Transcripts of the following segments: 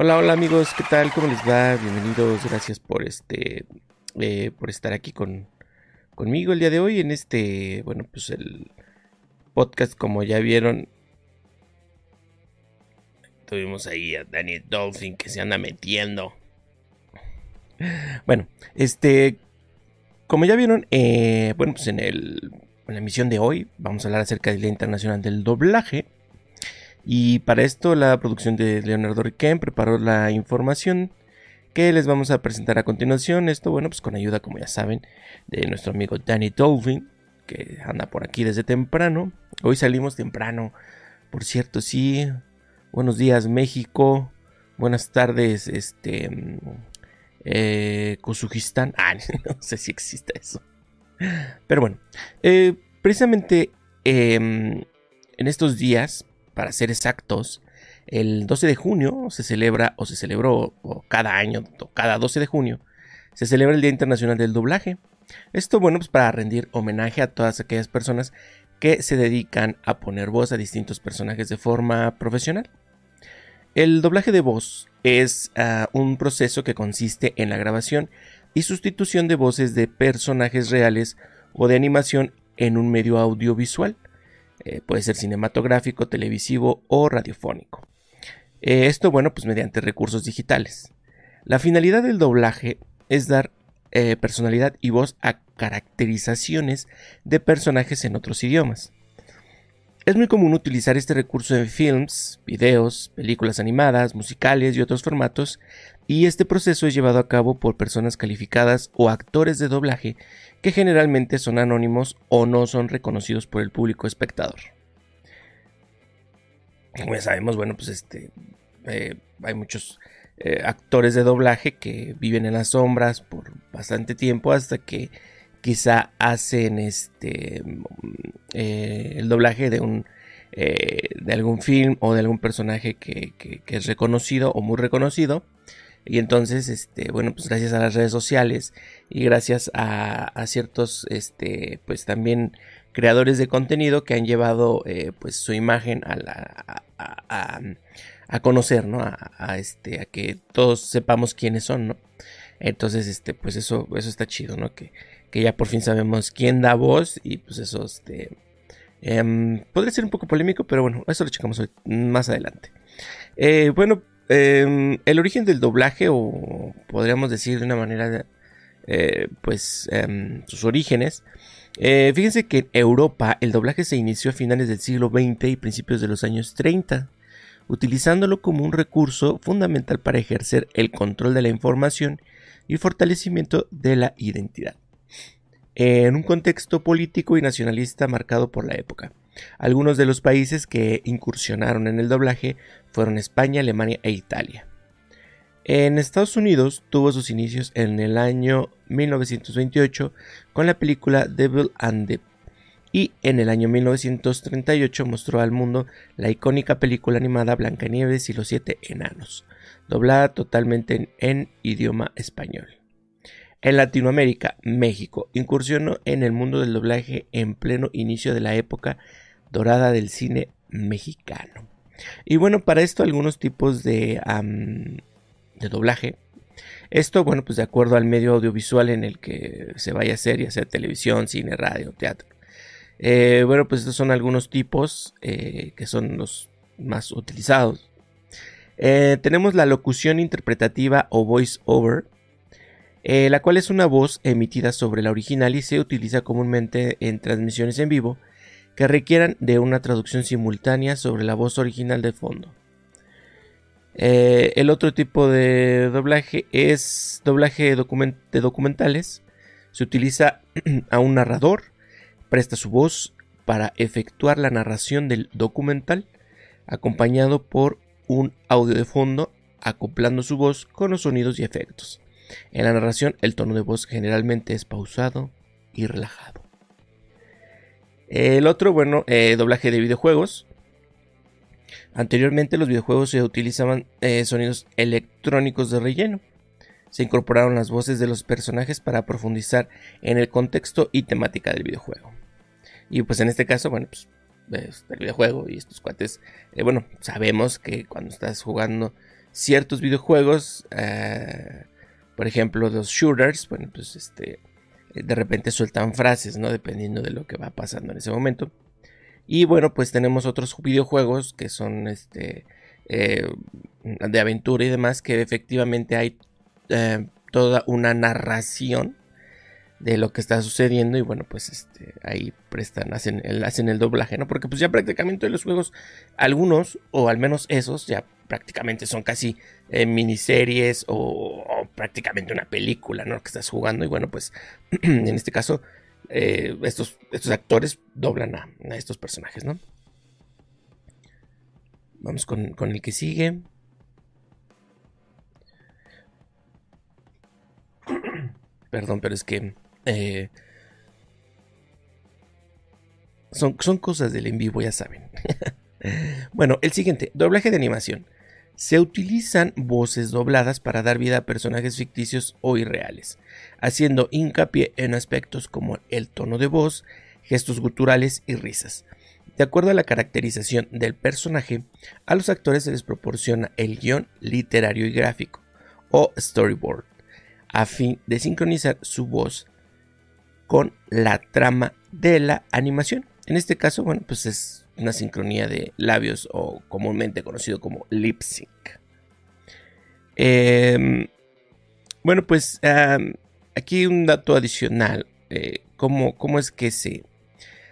Hola, hola amigos, ¿qué tal? ¿Cómo les va? Bienvenidos, gracias por este, eh, por estar aquí con, conmigo el día de hoy en este, bueno, pues el podcast, como ya vieron, tuvimos ahí a Daniel Dolphin que se anda metiendo. Bueno, este, como ya vieron, eh, bueno, pues en, el, en la emisión de hoy vamos a hablar acerca del Día Internacional del Doblaje. Y para esto la producción de Leonardo Riquén preparó la información que les vamos a presentar a continuación. Esto, bueno, pues con ayuda, como ya saben, de nuestro amigo Danny Dolphin, que anda por aquí desde temprano. Hoy salimos temprano, por cierto, sí. Buenos días, México. Buenas tardes, este. Eh, Ah, no sé si existe eso. Pero bueno, eh, precisamente em, en estos días para ser exactos, el 12 de junio se celebra, o se celebró cada año, o cada 12 de junio, se celebra el Día Internacional del Doblaje. Esto, bueno, pues para rendir homenaje a todas aquellas personas que se dedican a poner voz a distintos personajes de forma profesional. El doblaje de voz es ah, un proceso que consiste en la grabación y sustitución de voces de personajes reales o de animación en un medio audiovisual eh, puede ser cinematográfico, televisivo o radiofónico. Eh, esto, bueno, pues mediante recursos digitales. La finalidad del doblaje es dar eh, personalidad y voz a caracterizaciones de personajes en otros idiomas. Es muy común utilizar este recurso en films, videos, películas animadas, musicales y otros formatos, y este proceso es llevado a cabo por personas calificadas o actores de doblaje que generalmente son anónimos o no son reconocidos por el público espectador. Como ya sabemos, bueno, pues este, eh, hay muchos eh, actores de doblaje que viven en las sombras por bastante tiempo hasta que quizá hacen este eh, el doblaje de un de algún film o de algún personaje que, es reconocido o muy reconocido y entonces, este, bueno, pues gracias a las redes sociales y gracias a, ciertos, este, pues también creadores de contenido que han llevado, eh, pues su imagen a, la, a, conocer, ¿no? A, este, a que todos sepamos quiénes son, ¿no? Entonces, este, pues eso, eso está chido, ¿no? Que, que ya por fin sabemos quién da voz y pues eso, este, em, podría ser un poco polémico, pero bueno, eso lo checamos más adelante. Eh, bueno, Em, el origen del doblaje, o podríamos decir de una manera, eh, pues em, sus orígenes. Eh, fíjense que en Europa el doblaje se inició a finales del siglo XX y principios de los años 30, utilizándolo como un recurso fundamental para ejercer el control de la información y fortalecimiento de la identidad, en un contexto político y nacionalista marcado por la época. Algunos de los países que incursionaron en el doblaje fueron España, Alemania e Italia. En Estados Unidos tuvo sus inicios en el año 1928 con la película Devil and the y en el año 1938 mostró al mundo la icónica película animada Blancanieves y los siete enanos, doblada totalmente en idioma español. En Latinoamérica, México incursionó en el mundo del doblaje en pleno inicio de la época dorada del cine mexicano. Y bueno, para esto algunos tipos de, de doblaje. Esto, bueno, pues de acuerdo al medio audiovisual en el que se vaya a hacer, ya sea televisión, cine, radio, teatro. Eh, bueno, pues estos son algunos tipos eh, que son los más utilizados. Eh, tenemos la locución interpretativa o voice over, la cual es una voz emitida sobre la original y se utiliza comúnmente en transmisiones en vivo que requieran de una traducción simultánea sobre la voz original de fondo. Eh, el otro tipo de doblaje es doblaje de documentales. Se utiliza a un narrador, presta su voz para efectuar la narración del documental, acompañado por un audio de fondo acoplando su voz con los sonidos y efectos. En la narración el tono de voz generalmente es pausado y relajado. El otro, bueno, eh, doblaje de videojuegos. Anteriormente los videojuegos se utilizaban eh, sonidos electrónicos de relleno. se incorporaron las voces de los personajes para profundizar en el contexto y temática del videojuego. Y pues en este caso, bueno, pues el videojuego y estos cuates, eh, bueno, sabemos que cuando estás jugando ciertos videojuegos, por ejemplo, los shooters, bueno, pues este, de repente sueltan frases, ¿no? Dependiendo de lo que va pasando en ese momento. Y bueno, pues tenemos otros videojuegos que son este eh, de aventura y demás, que efectivamente hay toda una narración de lo que está sucediendo y bueno pues este ahí prestan hacen el, hacen el doblaje no porque pues ya prácticamente los juegos algunos o al menos esos ya prácticamente son casi eh, miniseries o, prácticamente una película no que estás jugando y bueno pues en este caso eh, estos estos actores doblan a, estos personajes no vamos con, con el que sigue Perdón, pero es que eh, son, son cosas del en vivo, ya saben. bueno, el siguiente, doblaje de animación. Se utilizan voces dobladas para dar vida a personajes ficticios o irreales, haciendo hincapié en aspectos como el tono de voz, gestos guturales y risas. De acuerdo a la caracterización del personaje, a los actores se les proporciona el guion literario y gráfico, o storyboard, a fin de sincronizar su voz con la trama de la animación. En este caso, bueno, pues es una sincronía de labios o comúnmente conocido como lip sync. Em, bueno, pues aquí un dato adicional. Eh, ¿cómo, es que se,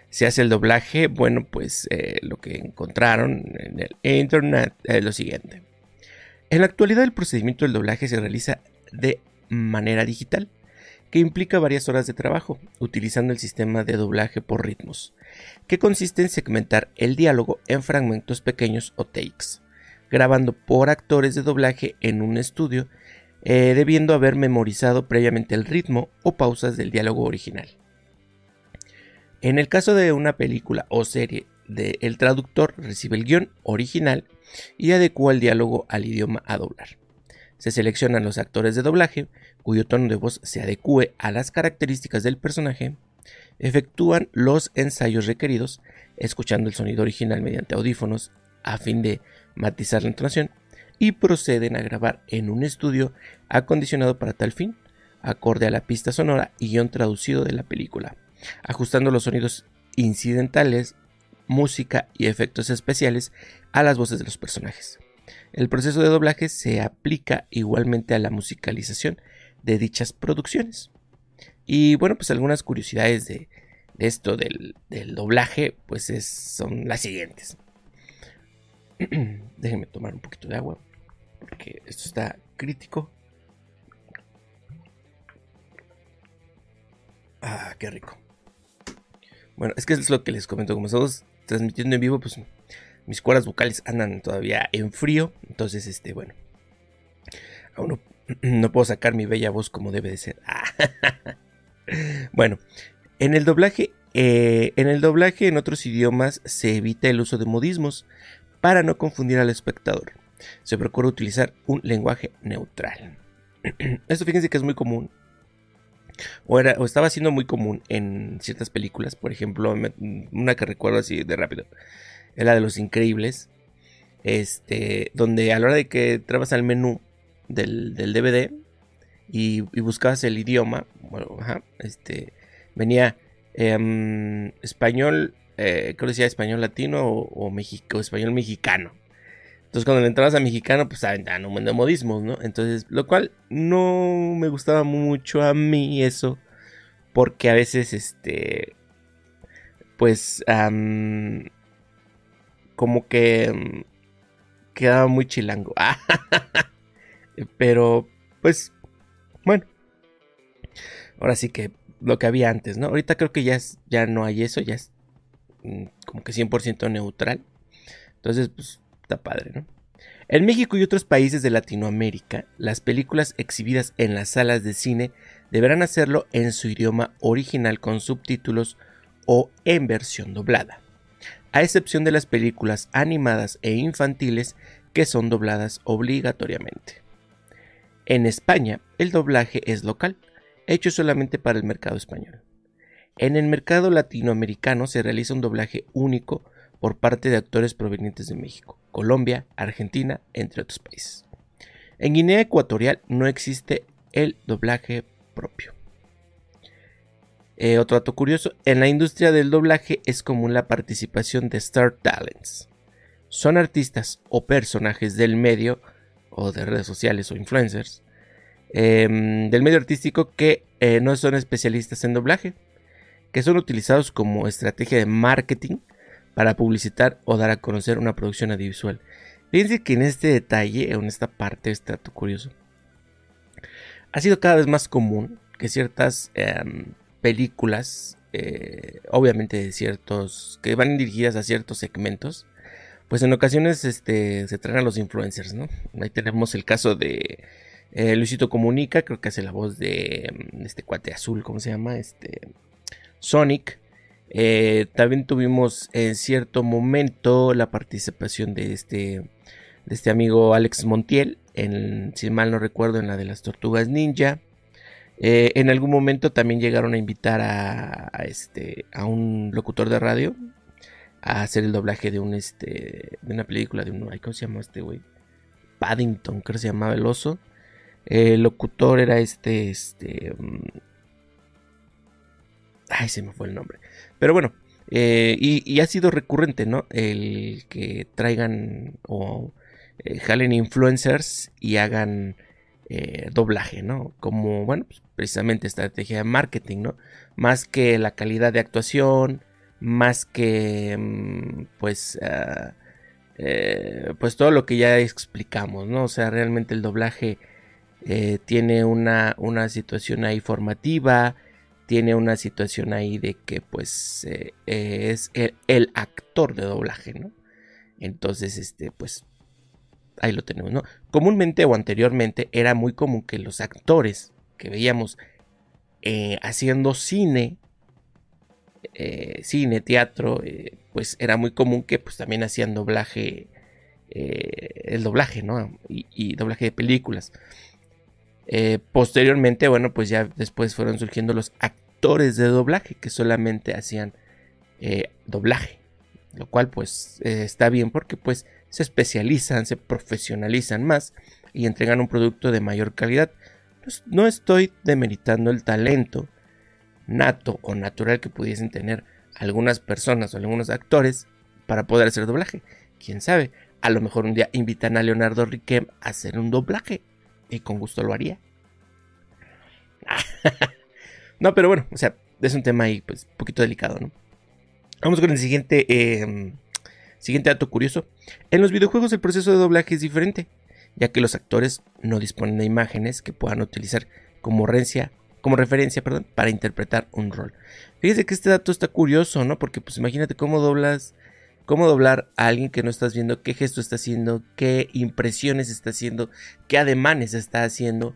se, hace el doblaje? Bueno, pues eh, lo que encontraron en el internet es lo siguiente. En la actualidad el procedimiento del doblaje se realiza de manera digital que implica varias horas de trabajo, utilizando el sistema de doblaje por ritmos, que consiste en segmentar el diálogo en fragmentos pequeños o takes, grabando por actores de doblaje en un estudio, eh, debiendo haber memorizado previamente el ritmo o pausas del diálogo original. En el caso de una película o serie, el traductor recibe el guion original y adecua el diálogo al idioma a doblar. Se seleccionan los actores de doblaje, cuyo tono de voz se adecue a las características del personaje, efectúan los ensayos requeridos, escuchando el sonido original mediante audífonos a fin de matizar la entonación, y proceden a grabar en un estudio acondicionado para tal fin, acorde a la pista sonora y guion traducido de la película, ajustando los sonidos incidentales, música y efectos especiales a las voces de los personajes. El proceso de doblaje se aplica igualmente a la musicalización de dichas producciones. Y bueno, pues algunas curiosidades de, esto del, doblaje, pues son las siguientes. Déjenme tomar un poquito de agua, porque esto está crítico. Ah, qué rico. Bueno, es que es lo que les comento, como estamos transmitiendo en vivo, pues mis cuerdas vocales andan todavía en frío. Entonces, este, bueno. Aún no, puedo sacar mi bella voz como debe de ser. bueno, en el doblaje. Eh, en el doblaje en otros idiomas se evita el uso de modismos para no confundir al espectador. Se procura utilizar un lenguaje neutral. Esto fíjense que es muy común. O estaba siendo muy común en ciertas películas. Por ejemplo, una que recuerdo así de rápido es la de los increíbles. Este, donde a la hora de que trabas al menú del, DVD y, buscabas el idioma, bueno, ajá, este, venía em, español, eh, creo que decía español latino o, México, español mexicano. Entonces cuando le entrabas a mexicano, pues aventaban un montón de modismos, ¿no? Entonces, lo cual no me gustaba mucho a mí eso, porque a veces, este, pues, como que mm, quedaba muy chilango. Pero, pues, bueno. Ahora sí que lo que había antes, ¿no? Ahorita creo que ya, ya no hay eso, ya es mm, como que 100% neutral. Entonces, pues, está padre, ¿no? En México y otros países de Latinoamérica, las películas exhibidas en las salas de cine deberán hacerlo en su idioma original con subtítulos o en versión doblada a excepción de las películas animadas e infantiles que son dobladas obligatoriamente. En España, el doblaje es local, hecho solamente para el mercado español. En el mercado latinoamericano se realiza un doblaje único por parte de actores provenientes de México, Colombia, Argentina, entre otros países. En Guinea Ecuatorial no existe el doblaje propio. Eh, otro dato curioso, en la industria del doblaje es común la participación de Star Talents. Son artistas o personajes del medio, o de redes sociales o influencers, em, del medio artístico que eh, no son especialistas en doblaje, que son utilizados como estrategia de marketing para publicitar o dar a conocer una producción audiovisual. Fíjense que en este detalle, en esta parte, este dato curioso, ha sido cada vez más común que ciertas em, películas, eh, obviamente de ciertos, que van dirigidas a ciertos segmentos, pues en ocasiones este, se traen a los influencers, ¿no? Ahí tenemos el caso de eh, Luisito Comunica, creo que hace la voz de em, este cuate azul, ¿cómo se llama? Este Sonic. Eh, también tuvimos en cierto momento la participación de este, de este amigo Alex Montiel, en, si mal no recuerdo, en la de las Tortugas Ninja. Eh, en algún momento también llegaron a invitar a, este, a un locutor de radio a hacer el doblaje de un este de una película de un ¿cómo se llama este güey? Paddington, creo que se llamaba el oso. El locutor era este este mm, Ay, se me fue el nombre. Pero bueno, eh, y, ha sido recurrente, ¿no? El que traigan o eh, jalen influencers y hagan eh, doblaje, ¿no? Como, bueno, pues, precisamente estrategia de marketing, ¿no? Más que la calidad de actuación, más que, mm, pues, ah, pues todo lo que ya explicamos, ¿no? O sea, realmente el doblaje tiene una, una situación ahí formativa, tiene una situación ahí de que pues eh, es el, actor de doblaje, ¿no? Entonces, este, pues ahí lo tenemos, ¿no? Comúnmente o anteriormente era muy común que los actores que veíamos eh, haciendo cine, eh, cine, teatro, pues era muy común que pues también hacían doblaje, el doblaje, ¿no? Y, doblaje de películas. Eh, posteriormente, bueno, pues ya después fueron surgiendo los actores de doblaje que solamente hacían eh, doblaje. Lo cual pues eh, está bien porque pues se especializan, se profesionalizan más y entregan un producto de mayor calidad. Pues, no estoy demeritando el talento nato o natural que pudiesen tener algunas personas o algunos actores para poder hacer doblaje. Quién sabe, a lo mejor un día invitan a Leonardo Riquem a hacer un doblaje y con gusto lo haría. no, pero bueno, o sea, es un tema ahí, pues, un poquito delicado, ¿no? Vamos con el siguiente, em, siguiente dato curioso. En los videojuegos el proceso de doblaje es diferente, ya que los actores no disponen de imágenes que puedan utilizar como, referencia, como referencia perdón, para interpretar un rol. Fíjese que este dato está curioso, ¿no? Porque pues imagínate cómo doblas cómo doblar a alguien que no estás viendo, qué gesto está haciendo, qué impresiones está haciendo, qué ademanes está haciendo,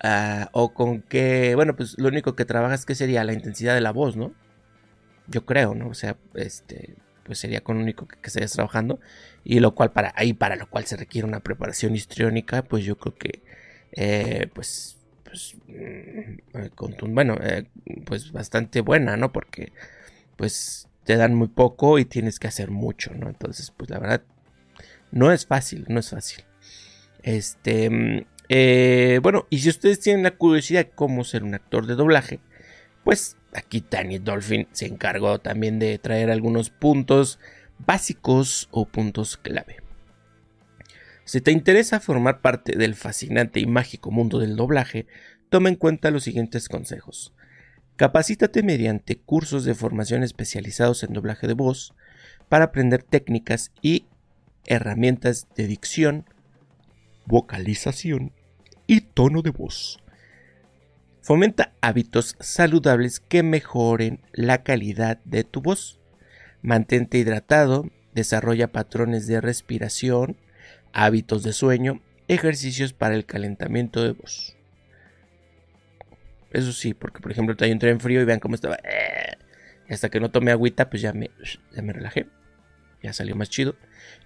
ah, o con qué, bueno, pues lo único que trabajas que sería la intensidad de la voz, ¿no? Yo creo, ¿no? O sea, este, pues sería con lo único que, estés trabajando y lo cual para ahí para lo cual se requiere una preparación histriónica, pues yo creo que, eh, pues, pues, mm, eh, bueno, eh, pues bastante buena, ¿no? Porque, pues te dan muy poco y tienes que hacer mucho, ¿no? Entonces, pues la verdad, no es fácil, no es fácil. Este, mm, eh, bueno, y si ustedes tienen la curiosidad de cómo ser un actor de doblaje, pues aquí Tiny Dolphin se encargó también de traer algunos puntos básicos o puntos clave. Si te interesa formar parte del fascinante y mágico mundo del doblaje, toma en cuenta los siguientes consejos. Capacítate mediante cursos de formación especializados en doblaje de voz para aprender técnicas y herramientas de dicción, vocalización y tono de voz. Fomenta hábitos saludables que mejoren la calidad de tu voz. Mantente hidratado, desarrolla patrones de respiración, hábitos de sueño, ejercicios para el calentamiento de voz. Eso sí, porque por ejemplo hay un tren frío y vean cómo estaba. Eh, hasta que no tomé agüita, pues ya me, me relajé. Ya salió más chido.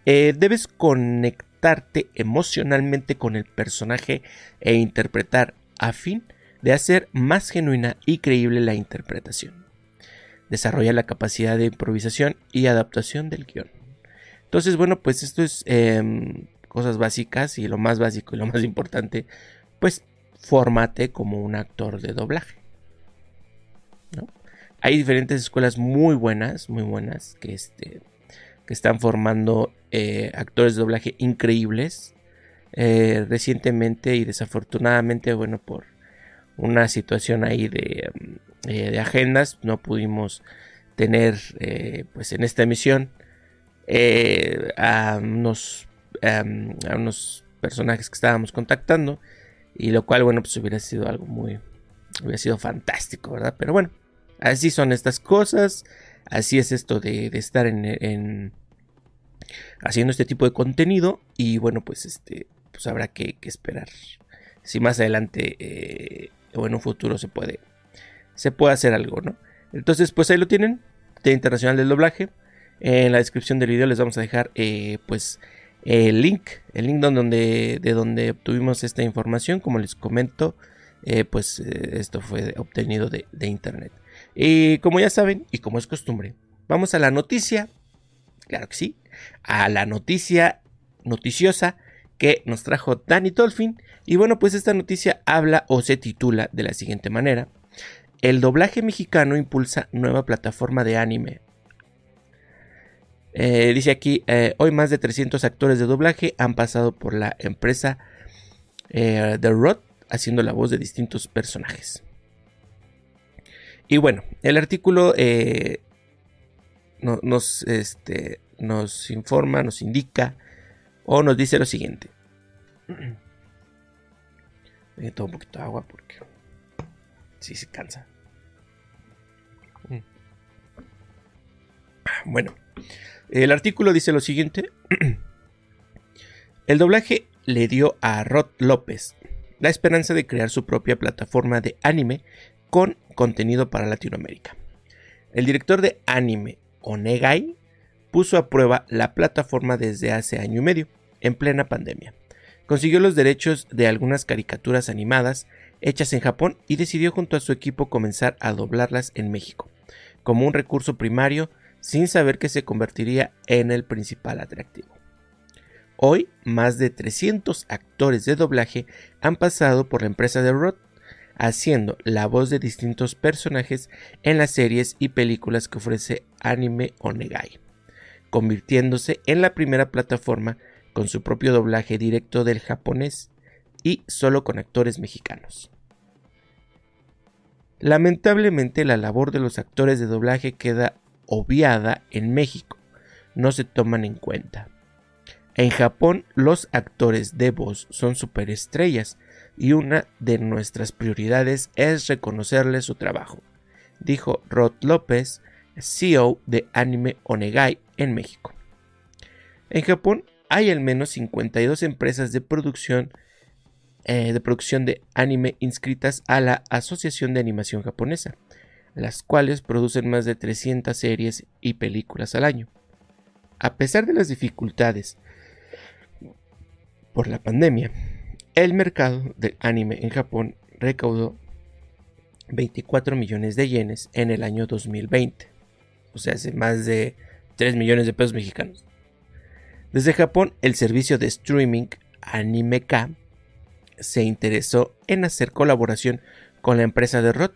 Eh, debes conectar conectarte emocionalmente con el personaje e interpretar a fin de hacer más genuina y creíble la interpretación. Desarrolla la capacidad de improvisación y adaptación del guion. Entonces, bueno, pues esto es em, cosas básicas y lo más básico y lo más importante, pues fórmate como un actor de doblaje. Hay diferentes escuelas muy buenas, muy buenas, que, este, que están formando eh, actores de doblaje increíbles. Eh, recientemente y desafortunadamente, bueno, por una situación ahí de, eh, de agendas, no pudimos tener, pues en esta emisión, a unos, a unos personajes que estábamos contactando y lo cual, bueno, pues hubiera sido algo muy, hubiera sido fantástico, ¿verdad? Pero bueno, así son estas cosas, así es esto de, estar en, haciendo este tipo de contenido y bueno, pues este, pues habrá que, esperar. Si más adelante eh, o en un futuro se puede, se puede hacer algo, ¿no? Entonces, pues ahí lo tienen, Día Internacional del Doblaje. En la descripción del video les vamos a dejar, eh, pues, el link, el link donde, de donde obtuvimos esta información, como les comento, eh, pues esto fue obtenido de internet. Y como ya saben, y como es costumbre, vamos a la noticia, claro que sí, a la noticia noticiosa que nos trajo Danny Tolfin. Y bueno, pues esta noticia habla o se titula de la siguiente manera. El doblaje mexicano impulsa nueva plataforma de anime. Eh, dice aquí, eh, hoy más de 300 actores de doblaje han pasado por la empresa eh, The Rod haciendo la voz de distintos personajes. Y bueno, el artículo eh, nos, este, nos informa, nos indica o nos dice lo siguiente. Voy a un poquito de agua porque sí se cansa. Mm. Bueno, el artículo dice lo siguiente. El doblaje le dio a Rod López la esperanza de crear su propia plataforma de anime con contenido para Latinoamérica. El director de anime Onegai puso a prueba la plataforma desde hace año y medio, en plena pandemia. Consiguió los derechos de algunas caricaturas animadas hechas en Japón y decidió junto a su equipo comenzar a doblarlas en México, como un recurso primario sin saber que se convertiría en el principal atractivo. Hoy, más de 300 actores de doblaje han pasado por la empresa de Rod haciendo la voz de distintos personajes en las series y películas que ofrece Anime Onegai, convirtiéndose en la primera plataforma con su propio doblaje directo del japonés y solo con actores mexicanos. Lamentablemente la labor de los actores de doblaje queda obviada en México, no se toman en cuenta. En Japón los actores de voz son superestrellas y una de nuestras prioridades es reconocerle su trabajo, dijo Rod López, CEO de Anime Onegai en México. En Japón hay al menos 52 empresas de producción, eh, de producción de anime inscritas a la Asociación de Animación Japonesa, las cuales producen más de 300 series y películas al año. A pesar de las dificultades por la pandemia, el mercado del anime en Japón recaudó 24 millones de yenes en el año 2020, o sea, hace más de 3 millones de pesos mexicanos. Desde Japón, el servicio de streaming AnimeK se interesó en hacer colaboración con la empresa de Rod,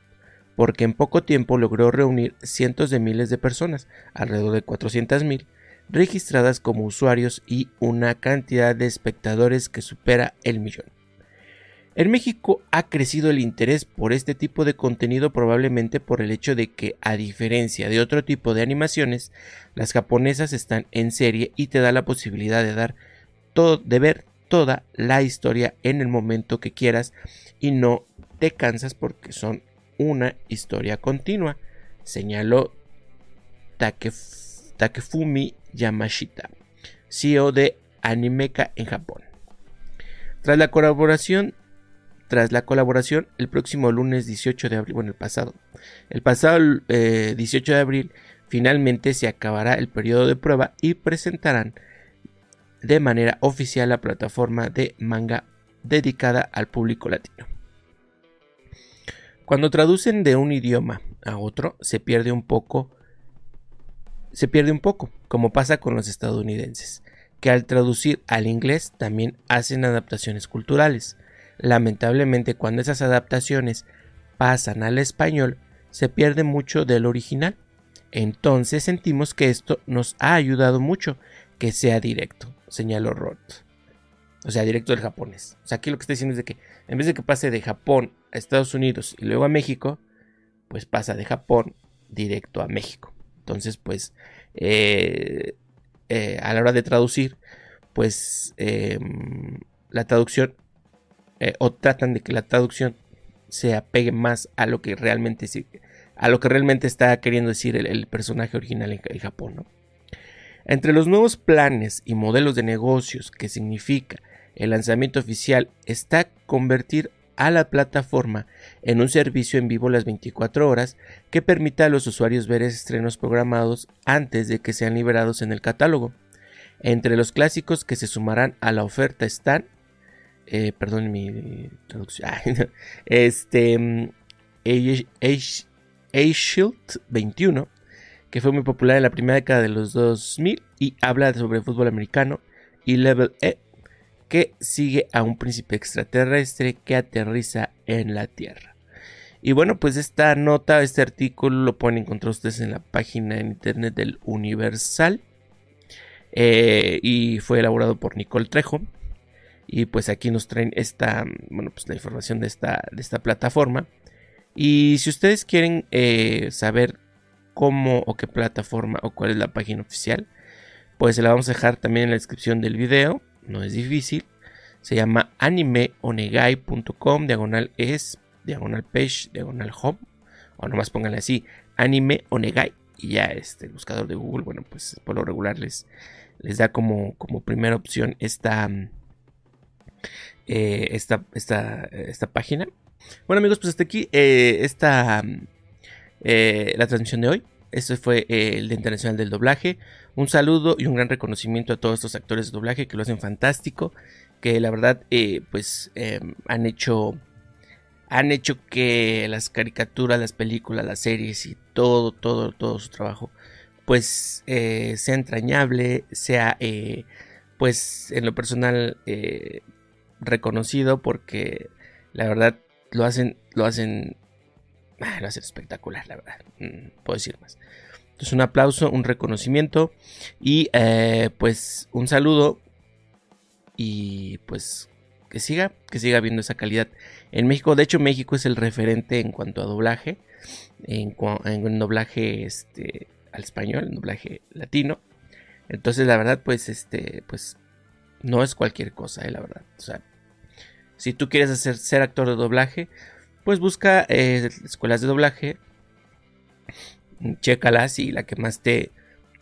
porque en poco tiempo logró reunir cientos de miles de personas, alrededor de 400 mil, registradas como usuarios y una cantidad de espectadores que supera el millón. En México ha crecido el interés por este tipo de contenido probablemente por el hecho de que, a diferencia de otro tipo de animaciones, las japonesas están en serie y te da la posibilidad de dar todo, de ver toda la historia en el momento que quieras y no te cansas porque son una historia continua, señaló Takefumi Yamashita, CEO de Animeka en Japón. Tras la colaboración, tras la colaboración, el próximo lunes 18 de abril, bueno, el pasado, el pasado 18 eh, de abril, finalmente se acabará el periodo de prueba y presentarán de manera oficial la plataforma de manga dedicada al público latino. Cuando traducen de un idioma a otro, se pierde un poco, se pierde un poco, como pasa con los estadounidenses, que al traducir al inglés también hacen adaptaciones culturales. Lamentablemente, cuando esas adaptaciones pasan al español, se pierde mucho del original. Entonces sentimos que esto nos ha ayudado mucho que sea directo, señaló Roth. O sea, directo del japonés. O sea, aquí lo que está diciendo es de que en vez de que pase de Japón a Estados Unidos y luego a México, pues pasa de Japón directo a México. Entonces, pues, eh, eh, a la hora de traducir, pues em, la traducción, eh, o tratan de que la traducción se apegue más a lo que realmente, a lo que realmente está queriendo decir el, personaje original en, Japón. Entre los nuevos planes y modelos de negocios que significa el lanzamiento oficial está convertir a la plataforma en un servicio en vivo las 24 horas que permita a los usuarios ver estrenos programados antes de que sean liberados en el catálogo. Entre los clásicos que se sumarán a la oferta están, eh, perdón mi traducción, este, mm, A-Shield 21, que fue muy popular en la primera década de los 2000 y habla sobre fútbol americano, y Level E, que sigue a un príncipe extraterrestre que aterriza en la Tierra. Y bueno, pues esta nota, este artículo lo pueden encontrar ustedes en la página en internet del Universal. Eh, y fue elaborado por Nicole Trejo. Y pues aquí nos traen esta, bueno, pues la información de esta, de esta plataforma. Y si ustedes quieren eh, saber cómo o qué plataforma o cuál es la página oficial, pues se la vamos a dejar también en la descripción del video no es difícil. Se llama animeonegai.com, diagonal es, diagonal page, diagonal home. O nomás pónganle así, anime onegai. Y ya este el buscador de Google, bueno, pues por lo regular les, les da como, como primera opción esta, eh, esta, esta, esta, página. Bueno amigos, pues hasta aquí eh, esta, eh, la transmisión de hoy. Este fue el de Internacional del Doblaje. Un saludo y un gran reconocimiento a todos estos actores de doblaje que lo hacen fantástico. Que la verdad, eh, pues em, han hecho. Han hecho que las caricaturas, las películas, las series y todo, todo, todo su trabajo, pues eh, sea entrañable, sea, eh, pues en lo personal, reconocido porque la verdad lo hacen, lo hacen, ah, lo hacen espectacular, la verdad. Mm, puedo decir más. Entonces un aplauso, un reconocimiento y eh, pues un saludo y pues que siga, que siga habiendo esa calidad en México. De hecho México es el referente en cuanto a doblaje, en, en doblaje este, al español, en doblaje latino. Entonces la verdad pues este pues no es cualquier cosa, eh, la verdad. O sea, si tú quieres hacer, ser actor de doblaje, pues busca eh, escuelas de doblaje chécalas y la que más te,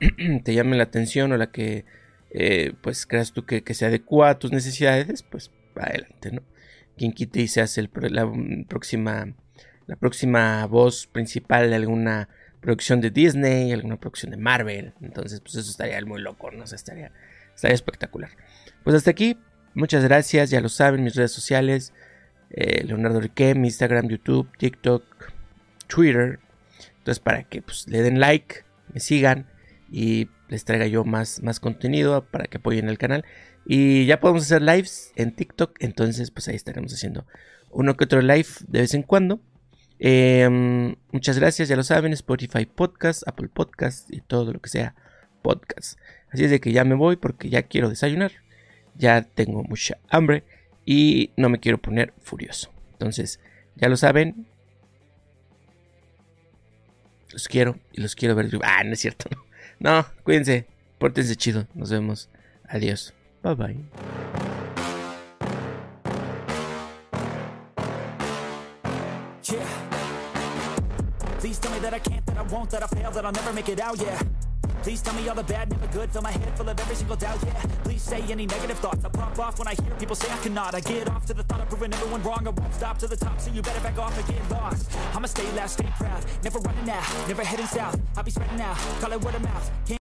te llame la atención o la que eh, pues creas tú que, se adecua a tus necesidades, pues adelante, ¿no? Quien quite y se hace la próxima, la próxima voz principal de alguna producción de Disney, alguna producción de Marvel. Entonces, pues eso estaría muy loco, ¿no? estaría, estaría espectacular. Pues hasta aquí, muchas gracias, ya lo saben, mis redes sociales, eh, Leonardo Riquem, Instagram, YouTube, TikTok, Twitter, para que pues, le den like, me sigan y les traiga yo más, más contenido para que apoyen el canal. Y ya podemos hacer lives en TikTok. Entonces pues ahí estaremos haciendo uno que otro live de vez en cuando. Em, muchas gracias, ya lo saben, Spotify Podcast, Apple Podcast y todo lo que sea podcast. Así es de que ya me voy porque ya quiero desayunar. Ya tengo mucha hambre y no me quiero poner furioso. Entonces, ya lo saben, los quiero y los quiero ver. Ah, no es cierto. No, cuídense. Pórtense chido. Nos vemos. Adiós. Bye bye. Please tell me that I can't, that I won't, that I fail, that I'll never make it out, yeah. Please tell me all the bad, never good. Fill my head full of every single doubt, yeah. Please say any negative thoughts. I pop off when I hear people say I cannot. I get off to the thought of proving everyone wrong. I won't stop to the top, so you better back off and get lost. I'ma stay loud, stay proud. Never running out, never heading south. I'll be spreading out, call it word of mouth. Can't